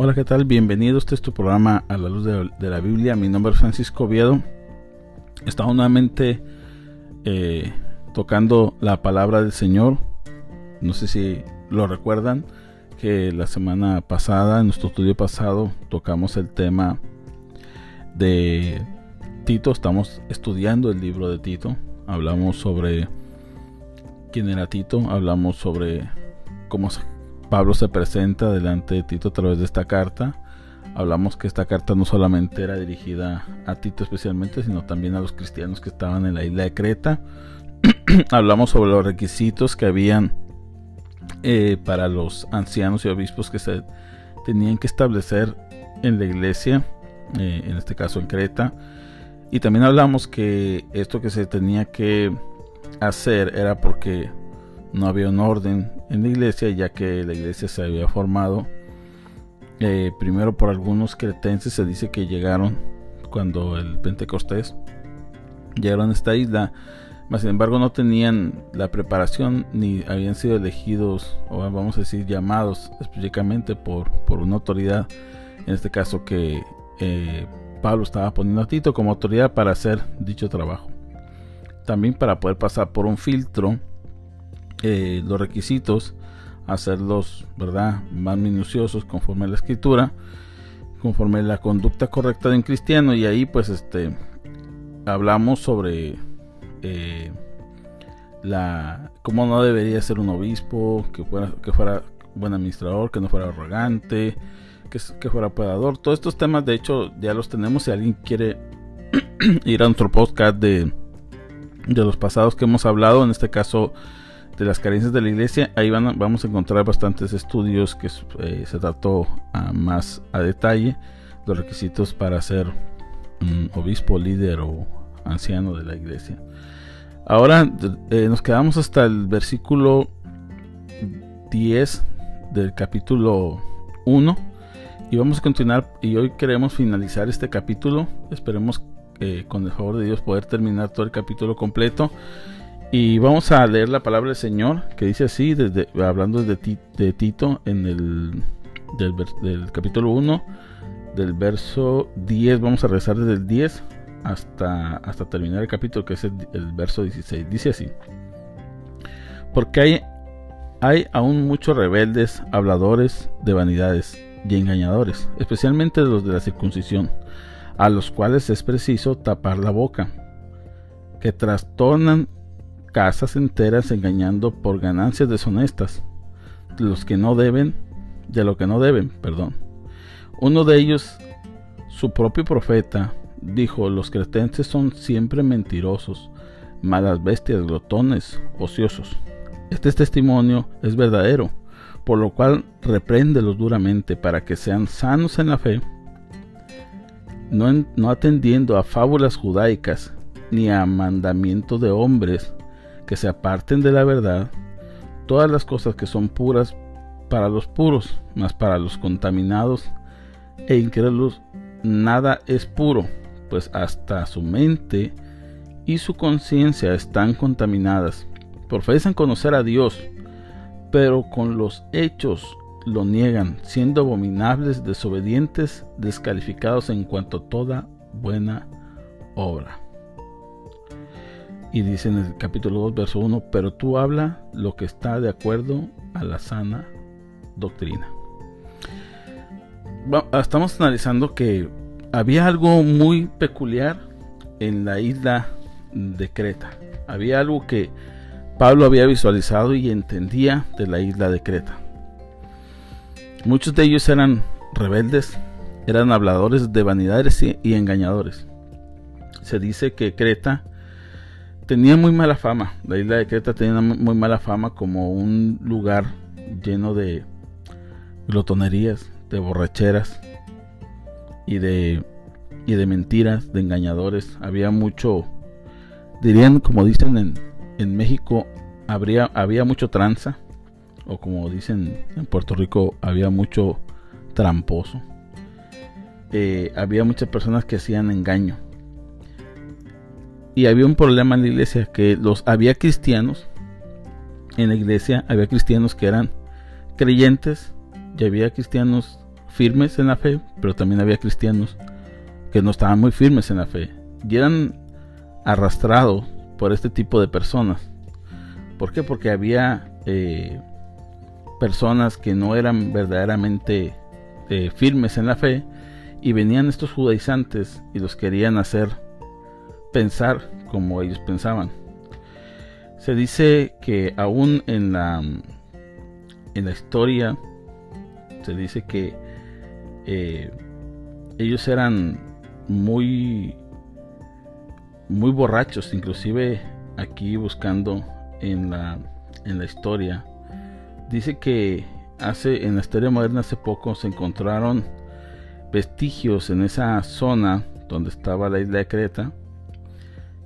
Hola, ¿qué tal? Bienvenidos. Este es tu programa a la luz de, la Biblia. Mi nombre es Francisco Oviedo. Estamos nuevamente eh, tocando la palabra del Señor. No sé si lo recuerdan que la semana pasada, en nuestro estudio pasado, tocamos el tema de Tito. Estamos estudiando el libro de Tito. Hablamos sobre quién era Tito. Hablamos sobre cómo se Pablo se presenta delante de Tito a través de esta carta. Hablamos que esta carta no solamente era dirigida a Tito especialmente, sino también a los cristianos que estaban en la isla de Creta. Hablamos sobre los requisitos que habían eh, para los ancianos y obispos que se tenían que establecer en la iglesia, eh, en este caso en Creta. Y también hablamos que esto que se tenía que hacer era porque no había un orden en la iglesia, ya que la iglesia se había formado. Eh, primero por algunos cretenses, se dice que llegaron cuando el Pentecostés llegaron a esta isla, mas sin embargo no tenían la preparación ni habían sido elegidos o vamos a decir llamados específicamente por, por una autoridad, en este caso que eh, Pablo estaba poniendo a Tito como autoridad para hacer dicho trabajo. También para poder pasar por un filtro eh, los requisitos, hacerlos ¿verdad? más minuciosos conforme a la escritura, conforme a la conducta correcta de un cristiano. Y ahí pues este hablamos sobre eh, la cómo no debería ser un obispo, que fuera, que fuera buen administrador, que no fuera arrogante, que, que fuera podador. Todos estos temas de hecho ya los tenemos. Si alguien quiere ir a nuestro podcast de, de los pasados que hemos hablado, en este caso de las carencias de la iglesia, ahí van vamos a encontrar bastantes estudios que eh, se trató a más a detalle los requisitos para ser un obispo, líder o anciano de la iglesia. Ahora eh, nos quedamos hasta el versículo 10 del capítulo 1 y vamos a continuar y hoy queremos finalizar este capítulo. Esperemos eh, con el favor de Dios poder terminar todo el capítulo completo y vamos a leer la palabra del Señor que dice así, desde, hablando de, Tito en el del, capítulo 1, del verso 10, vamos a rezar desde el 10 hasta, hasta terminar el capítulo que es el, verso 16. Dice así, porque hay, hay aún muchos rebeldes, habladores de vanidades y engañadores, especialmente los de la circuncisión, a los cuales es preciso tapar la boca, que trastornan casas enteras engañando por ganancias deshonestas, de los que no deben, de lo que no deben, perdón. Uno de ellos, su propio profeta, dijo, los cretenses son siempre mentirosos, malas bestias, glotones, ociosos. Este testimonio es verdadero, por lo cual repréndelos duramente para que sean sanos en la fe, no, no atendiendo a fábulas judaicas ni a mandamientos de hombres que se aparten de la verdad, todas las cosas que son puras para los puros, mas para los contaminados e incrédulos nada es puro, pues hasta su mente y su conciencia están contaminadas. Profesan conocer a Dios, pero con los hechos lo niegan, siendo abominables, desobedientes, descalificados en cuanto a toda buena obra. Y dice en el capítulo 2, verso 1, pero tú habla lo que está de acuerdo a la sana doctrina. Estamos analizando que había algo muy peculiar en la isla de Creta. Había algo que Pablo había visualizado y entendía de la isla de Creta. Muchos de ellos eran rebeldes, eran habladores de vanidades y engañadores. Se dice que Creta tenía muy mala fama. La isla de Creta tenía muy mala fama como un lugar lleno de glotonerías, de borracheras y de y de mentiras, de engañadores. Había mucho, dirían como dicen en, en México, habría, había mucho tranza, o como dicen en Puerto Rico, había mucho tramposo. Eh, había muchas personas que hacían engaño y había un problema en la iglesia que los había cristianos en la iglesia había cristianos que eran creyentes y había cristianos firmes en la fe, pero también había cristianos que no estaban muy firmes en la fe y eran arrastrados por este tipo de personas. ¿Por qué? Porque había eh, personas que no eran verdaderamente eh, firmes en la fe y venían estos judaizantes y los querían hacer pensar como ellos pensaban. Se dice que aún en la, en la historia se dice que eh, ellos eran muy muy borrachos inclusive aquí buscando en la en la historia dice que hace en la historia moderna hace poco se encontraron vestigios en esa zona donde estaba la isla de Creta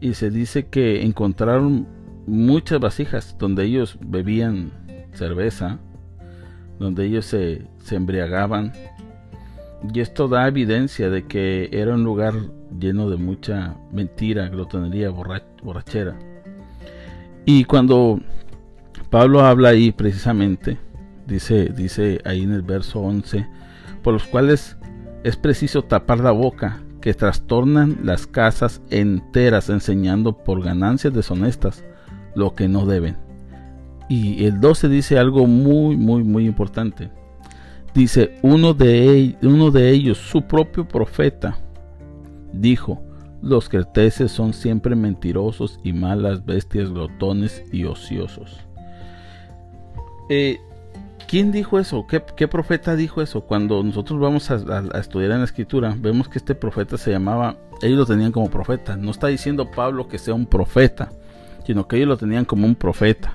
y se dice que encontraron muchas vasijas donde ellos bebían cerveza, donde ellos se, embriagaban. Y esto da evidencia de que era un lugar lleno de mucha mentira, glotonería, borrachera. Y cuando Pablo habla ahí precisamente, dice, dice ahí en el verso 11, por los cuales es preciso tapar la boca, que trastornan las casas enteras enseñando por ganancias deshonestas lo que no deben. Y el 12 dice algo muy, muy, muy importante. Dice, uno de, ellos, su propio profeta, dijo, los creteses son siempre mentirosos y malas bestias, glotones y ociosos. Eh, ¿Quién dijo eso? ¿Qué, profeta dijo eso? Cuando nosotros vamos a, estudiar en la escritura, vemos que este profeta se llamaba, ellos lo tenían como profeta. No está diciendo Pablo que sea un profeta, sino que ellos lo tenían como un profeta.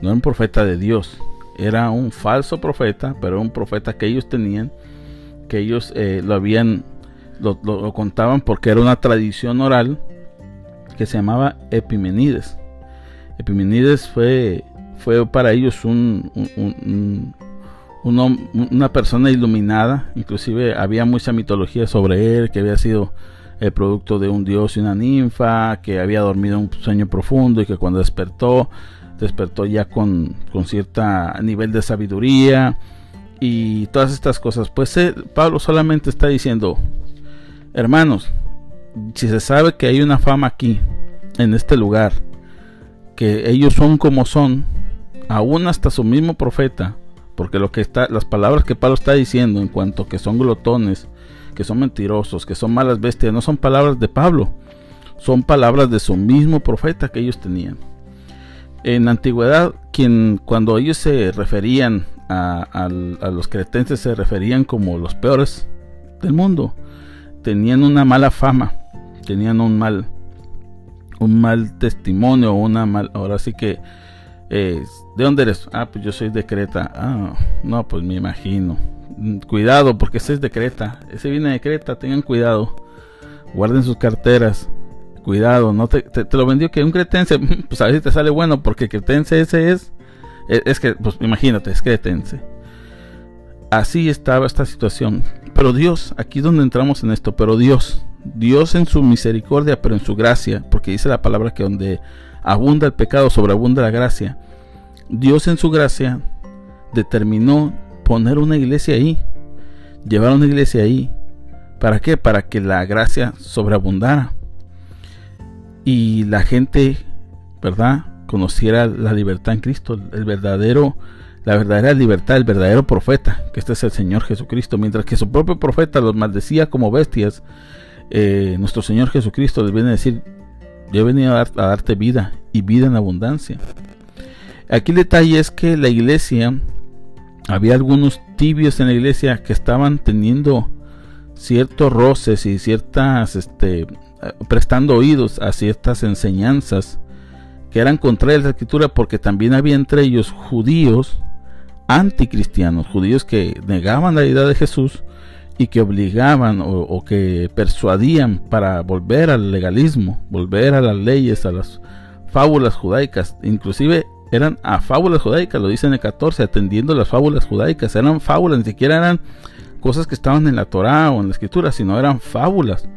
No era un profeta de Dios, era un falso profeta, pero era un profeta que ellos tenían, que ellos eh, lo habían, lo, contaban porque era una tradición oral que se llamaba Epimenides. Epimenides fue fue para ellos un, una persona iluminada, inclusive había mucha mitología sobre él, que había sido el producto de un dios y una ninfa, que había dormido un sueño profundo y que cuando despertó, despertó ya con, con cierto nivel de sabiduría y todas estas cosas. Pues eh, Pablo solamente está diciendo, hermanos, si se sabe que hay una fama aquí, en este lugar, que ellos son como son, aún hasta su mismo profeta, porque lo que está, las palabras que Pablo está diciendo en cuanto que son glotones, que son mentirosos, que son malas bestias, no son palabras de Pablo, son palabras de su mismo profeta que ellos tenían. En la antigüedad, quien, cuando ellos se referían a, los cretenses, se referían como los peores del mundo. Tenían una mala fama, tenían un mal, un mal testimonio, una mal, ahora sí que ¿De dónde eres? Ah, pues yo soy de Creta. Ah, no, pues me imagino. Mm, cuidado, porque ese es de Creta. Ese viene de Creta, tengan cuidado. Guarden sus carteras. Cuidado, no te, te, lo vendió que un cretense, pues a ver si te sale bueno, porque cretense ese es, es, es que, pues imagínate, es cretense. Así estaba esta situación. Pero Dios, aquí donde entramos en esto, pero Dios, Dios en su misericordia, pero en su gracia, porque dice la palabra que donde abunda el pecado, sobreabunda la gracia. Dios en su gracia determinó poner una iglesia ahí, llevar una iglesia ahí. ¿Para qué? Para que la gracia sobreabundara. Y la gente, ¿verdad? Conociera la libertad en Cristo, el verdadero, la verdadera libertad, el verdadero profeta, que este es el Señor Jesucristo. Mientras que su propio profeta los maldecía como bestias, eh, nuestro Señor Jesucristo les viene a decir, yo he venido a, darte vida y vida en abundancia. Aquí el detalle es que la iglesia, había algunos tibios en la iglesia que estaban teniendo ciertos roces y ciertas, este, prestando oídos a ciertas enseñanzas que eran contrarias a la escritura porque también había entre ellos judíos anticristianos, judíos que negaban la idea de Jesús y que obligaban o, que persuadían para volver al legalismo, volver a las leyes, a las fábulas judaicas, inclusive eran a fábulas judaicas, lo dice en el 14, atendiendo las fábulas judaicas, eran fábulas, ni siquiera eran cosas que estaban en la Torá o en la escritura, sino eran fábulas,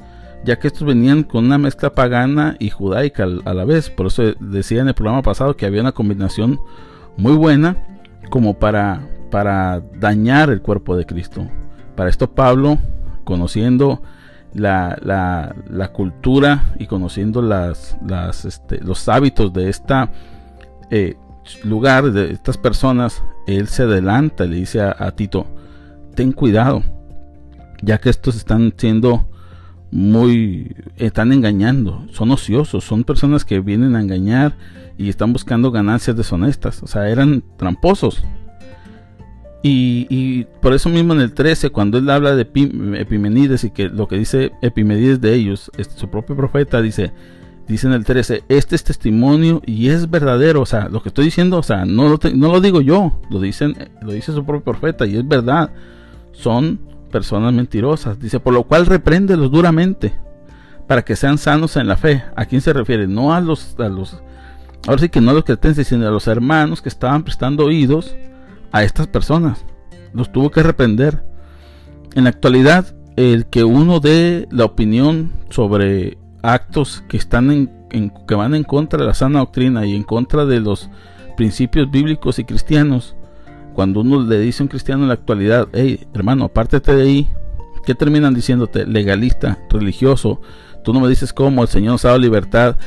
ya que estos venían con una mezcla pagana y judaica a la vez, por eso decía en el programa pasado que había una combinación muy buena como para, para dañar el cuerpo de Cristo. Para esto Pablo, conociendo la, la, cultura y conociendo las, las este, los hábitos de esta eh, lugar, de estas personas, él se adelanta, le dice a, Tito, ten cuidado, ya que estos están siendo muy, están engañando, son ociosos, son personas que vienen a engañar y están buscando ganancias deshonestas, o sea, eran tramposos. Y, por eso mismo en el 13, cuando él habla de Epimenides y que lo que dice Epimenides de ellos, su propio profeta dice, dice en el 13, este es testimonio y es verdadero, o sea, lo que estoy diciendo, o sea, no lo, no lo digo yo, lo, dicen, lo dice su propio profeta y es verdad, son personas mentirosas, dice, por lo cual repréndelos duramente para que sean sanos en la fe. ¿A quién se refiere? No a los, a los, ahora sí que no a los cretenses, sino a los hermanos que estaban prestando oídos a estas personas. Los tuvo que reprender. En la actualidad, el que uno dé la opinión sobre actos que están en, que van en contra de la sana doctrina y en contra de los principios bíblicos y cristianos, cuando uno le dice a un cristiano en la actualidad, hey hermano, apártate de ahí, ¿qué terminan diciéndote? Legalista, religioso, tú no me dices cómo, el Señor nos ha dado libertad,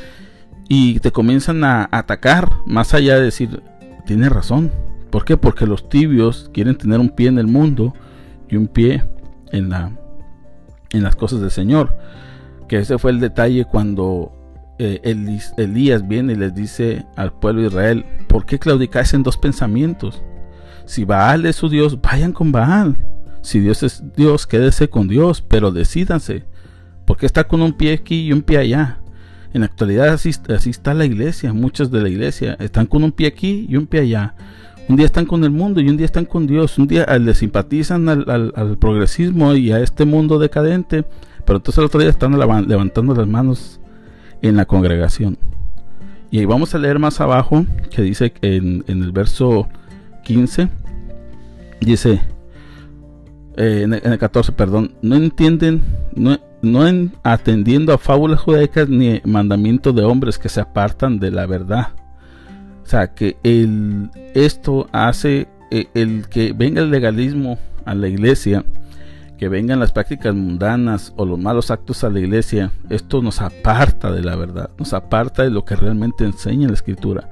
y te comienzan a atacar, más allá de decir, tienes razón, ¿Por qué? Porque los tibios quieren tener un pie en el mundo y un pie en, la, en las cosas del Señor. Que ese fue el detalle cuando eh, Elías viene y les dice al pueblo de Israel, ¿por qué claudicáis en dos pensamientos? Si Baal es su Dios, vayan con Baal. Si Dios es Dios, quédese con Dios, pero decídanse. Porque está con un pie aquí y un pie allá. En la actualidad así, así está la iglesia, muchos de la iglesia están con un pie aquí y un pie allá. Un día están con el mundo y un día están con Dios. Un día le simpatizan al, progresismo y a este mundo decadente, pero entonces el otro día están levantando las manos en la congregación. Y vamos a leer más abajo, que dice en, el verso 15, dice, eh, en, el, 14, perdón, no entienden, no, no en, atendiendo a fábulas judaicas ni mandamientos de hombres que se apartan de la verdad o sea, que el, esto hace eh, el, que venga el legalismo a la iglesia, que vengan las prácticas mundanas o los malos actos a la iglesia, esto nos aparta de la verdad, nos aparta de lo que realmente enseña la escritura.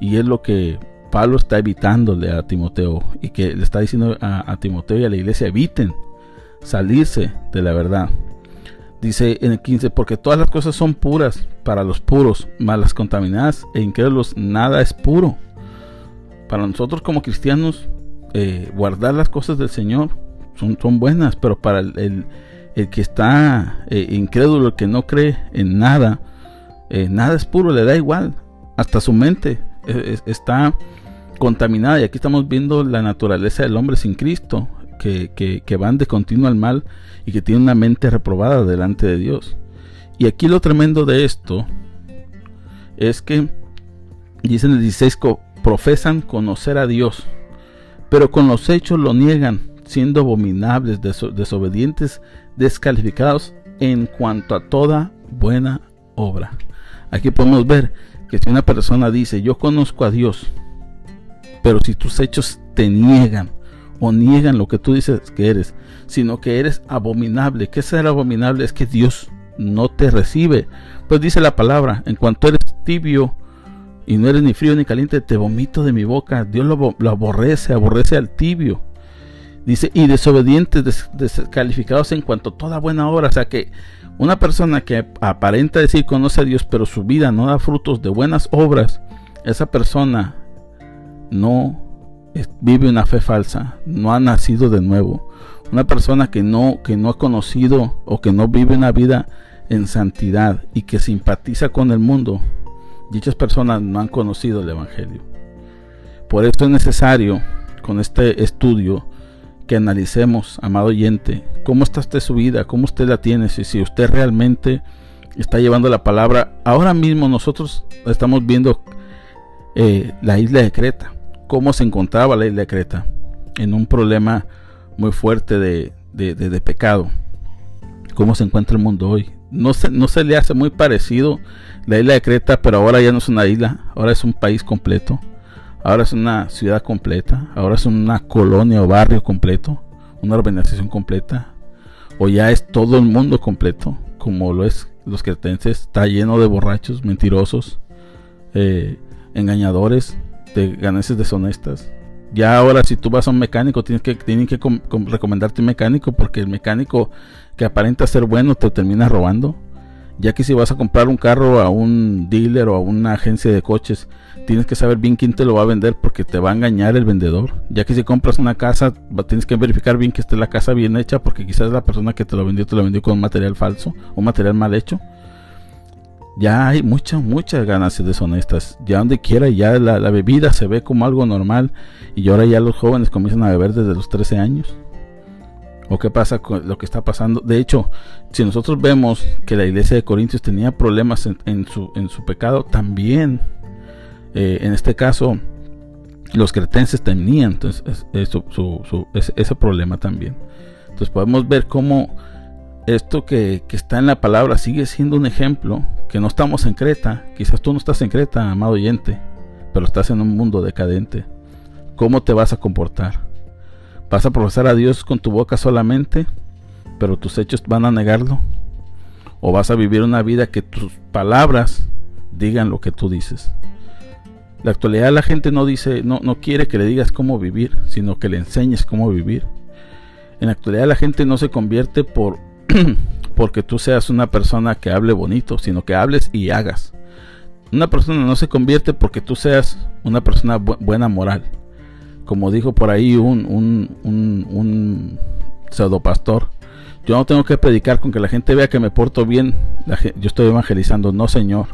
Y es lo que Pablo está evitándole a Timoteo y que le está diciendo a, Timoteo y a la iglesia, eviten salirse de la verdad. Dice en el 15, porque todas las cosas son puras para los puros, malas contaminadas e incrédulos, nada es puro. Para nosotros como cristianos, eh, guardar las cosas del Señor son, son buenas, pero para el, que está eh, incrédulo, el que no cree en nada, eh, nada es puro, le da igual. Hasta su mente está contaminada y aquí estamos viendo la naturaleza del hombre sin Cristo que, van de continuo al mal y que tienen una mente reprobada delante de Dios. Y aquí lo tremendo de esto es que, dicen el 16, profesan conocer a Dios, pero con los hechos lo niegan, siendo abominables, desobedientes, descalificados en cuanto a toda buena obra. Aquí podemos ver que si una persona dice, yo conozco a Dios, pero si tus hechos te niegan, o niegan lo que tú dices que eres, sino que eres abominable. ¿Qué ser abominable? Es que Dios no te recibe. Pues dice la palabra, en cuanto eres tibio y no eres ni frío ni caliente, te vomito de mi boca. Dios lo, aborrece, aborrece al tibio. Dice, y desobedientes, descalificados en cuanto a toda buena obra. O sea que una persona que aparenta decir conoce a Dios, pero su vida no da frutos de buenas obras, esa persona no vive una fe falsa, no ha nacido de nuevo. Una persona que no, que no ha conocido o que no vive una vida en santidad y que simpatiza con el mundo, dichas personas no han conocido el Evangelio. Por esto es necesario, con este estudio, que analicemos, amado oyente, cómo está usted su vida, cómo usted la tiene, si, si usted realmente está llevando la palabra. Ahora mismo nosotros estamos viendo eh, la isla de Creta cómo se encontraba la isla de Creta, en un problema muy fuerte de, de, pecado. Cómo se encuentra el mundo hoy. No se, no se le hace muy parecido la isla de Creta, pero ahora ya no es una isla, ahora es un país completo, ahora es una ciudad completa, ahora es una colonia o barrio completo, una organización completa, o ya es todo el mundo completo, como lo es los cretenses, está lleno de borrachos, mentirosos, eh, engañadores, de ganancias deshonestas. Ya ahora si tú vas a un mecánico, tienes que, tienen que recomendarte un mecánico porque el mecánico que aparenta ser bueno te termina robando. Ya que si vas a comprar un carro a un dealer o a una agencia de coches, tienes que saber bien quién te lo va a vender porque te va a engañar el vendedor. Ya que si compras una casa, tienes que verificar bien que esté la casa bien hecha porque quizás la persona que te lo vendió te lo vendió con un material falso o material mal hecho. Ya hay muchas, muchas ganancias deshonestas. Ya donde quiera, ya la, la bebida se ve como algo normal y ahora ya los jóvenes comienzan a beber desde los 13 años o qué pasa con lo que está pasando. De hecho, si nosotros vemos que la iglesia de Corintios tenía problemas en, su, en su, pecado, también eh, en este caso los cretenses tenían entonces, ese, problema también. Entonces podemos ver cómo esto que, que, está en la palabra sigue siendo un ejemplo, que no estamos en Creta, quizás tú no estás en Creta, amado oyente, pero estás en un mundo decadente. ¿Cómo te vas a comportar? Vas a profesar a Dios con tu boca solamente, pero tus hechos van a negarlo. O vas a vivir una vida que tus palabras digan lo que tú dices. La actualidad la gente no dice, no, no quiere que le digas cómo vivir, sino que le enseñes cómo vivir. En la actualidad la gente no se convierte por porque tú seas una persona que hable bonito, sino que hables y hagas. Una persona no se convierte porque tú seas una persona buena moral como dijo por ahí un, un, un, pseudo pastor, yo no tengo que predicar con que la gente vea que me porto bien, yo estoy evangelizando, no señor.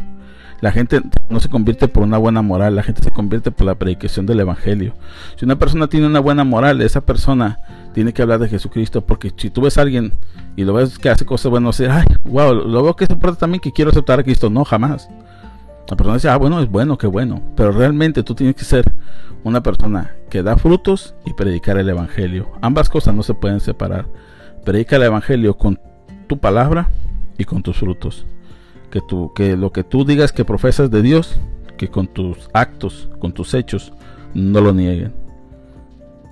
La gente no se convierte por una buena moral, la gente se convierte por la predicación del Evangelio. Si una persona tiene una buena moral, esa persona tiene que hablar de Jesucristo, porque si tú ves a alguien y lo ves que hace cosas buenas, ay, wow, lo veo que se porta también que quiero aceptar a Cristo. No, jamás. La persona dice, ah, bueno, es bueno, qué bueno. Pero realmente tú tienes que ser una persona que da frutos y predicar el Evangelio. Ambas cosas no se pueden separar. Predica el Evangelio con tu palabra y con tus frutos. Que, tú, que lo que tú digas que profesas de Dios, que con tus actos, con tus hechos, no lo nieguen.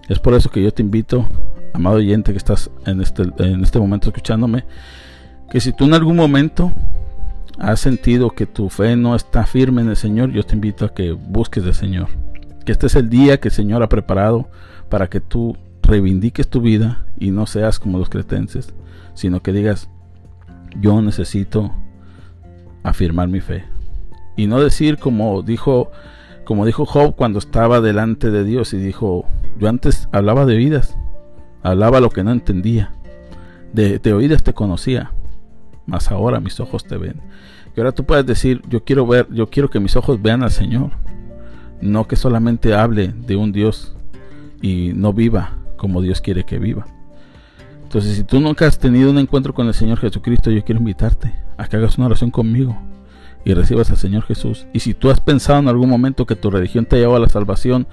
Es por eso que yo te invito, amado oyente que estás en este, en este momento escuchándome, que si tú en algún momento has sentido que tu fe no está firme en el Señor, yo te invito a que busques del Señor. Que este es el día que el Señor ha preparado para que tú reivindiques tu vida y no seas como los cretenses, sino que digas, yo necesito afirmar mi fe. Y no decir como dijo, como dijo Job cuando estaba delante de Dios y dijo, yo antes hablaba de vidas, hablaba lo que no entendía, de, de oídas te conocía, mas ahora mis ojos te ven. Y ahora tú puedes decir, yo quiero ver, yo quiero que mis ojos vean al Señor, no que solamente hable de un Dios y no viva como Dios quiere que viva. Entonces, si tú nunca has tenido un encuentro con el Señor Jesucristo, yo quiero invitarte a que hagas una oración conmigo y recibas al Señor Jesús. Y si tú has pensado en algún momento que tu religión te ha llevado a la salvación,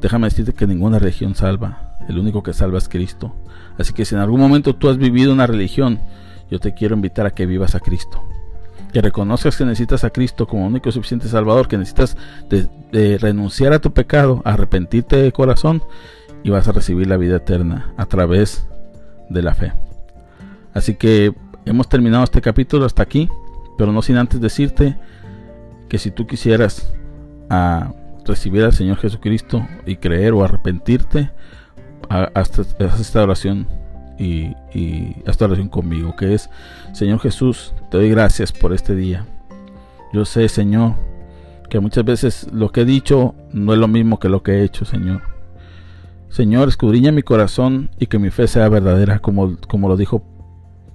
déjame decirte que ninguna religión salva. El único que salva es Cristo. Así que si en algún momento tú has vivido una religión yo te quiero invitar a que vivas a Cristo. Que reconozcas que necesitas a Cristo como único y suficiente Salvador, que necesitas de, renunciar a tu pecado, arrepentirte de corazón y vas a recibir la vida eterna a través de la fe. Así que hemos terminado este capítulo hasta aquí, pero no sin antes decirte que si tú quisieras recibir al Señor Jesucristo y creer o arrepentirte, haz esta oración y, esta oración conmigo, que es, Señor Jesús, te doy gracias por este día. Yo sé, Señor, que muchas veces lo que he dicho no es lo mismo que lo que he hecho, Señor. Señor, escudriña mi corazón y que mi fe sea verdadera, como, como lo dijo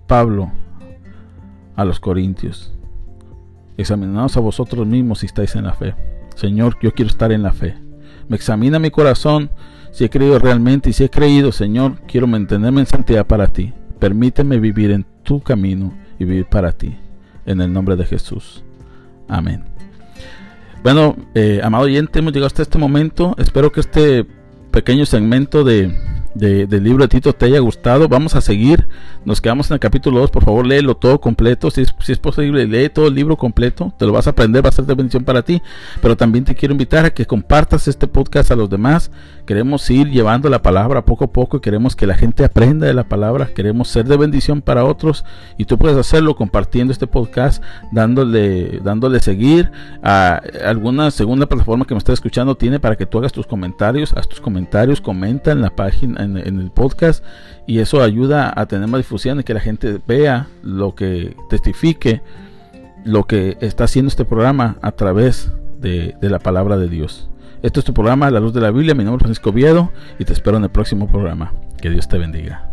Pablo a los Corintios. Examinaos a vosotros mismos si estáis en la fe. Señor, yo quiero estar en la fe. Me examina mi corazón si he creído realmente y si he creído, Señor, quiero mantenerme en santidad para ti. Permíteme vivir en tu camino y vivir para ti. En el nombre de Jesús. Amén. Bueno, eh, amado oyente, hemos llegado hasta este momento. Espero que este pequeño segmento de del libro de Tito te haya gustado. Vamos a seguir. Nos quedamos en el capítulo 2. Por favor, léelo todo completo. Si es, si es posible, lee todo el libro completo. Te lo vas a aprender, va a ser de bendición para ti. Pero también te quiero invitar a que compartas este podcast a los demás, queremos ir llevando la palabra poco a poco queremos que la gente aprenda de la palabra, queremos ser de bendición para otros y tú puedes hacerlo compartiendo este podcast, dándole, dándole seguir a alguna segunda plataforma que me está escuchando tiene para que tú hagas tus comentarios, haz tus comentarios, comenta en la página, en, el podcast y eso ayuda a tener más difusión y que la gente vea lo que testifique lo que está haciendo este programa a través de, de la palabra de Dios. Esto es tu programa La Luz de la Biblia. Mi nombre es Francisco Viedo y te espero en el próximo programa. Que Dios te bendiga.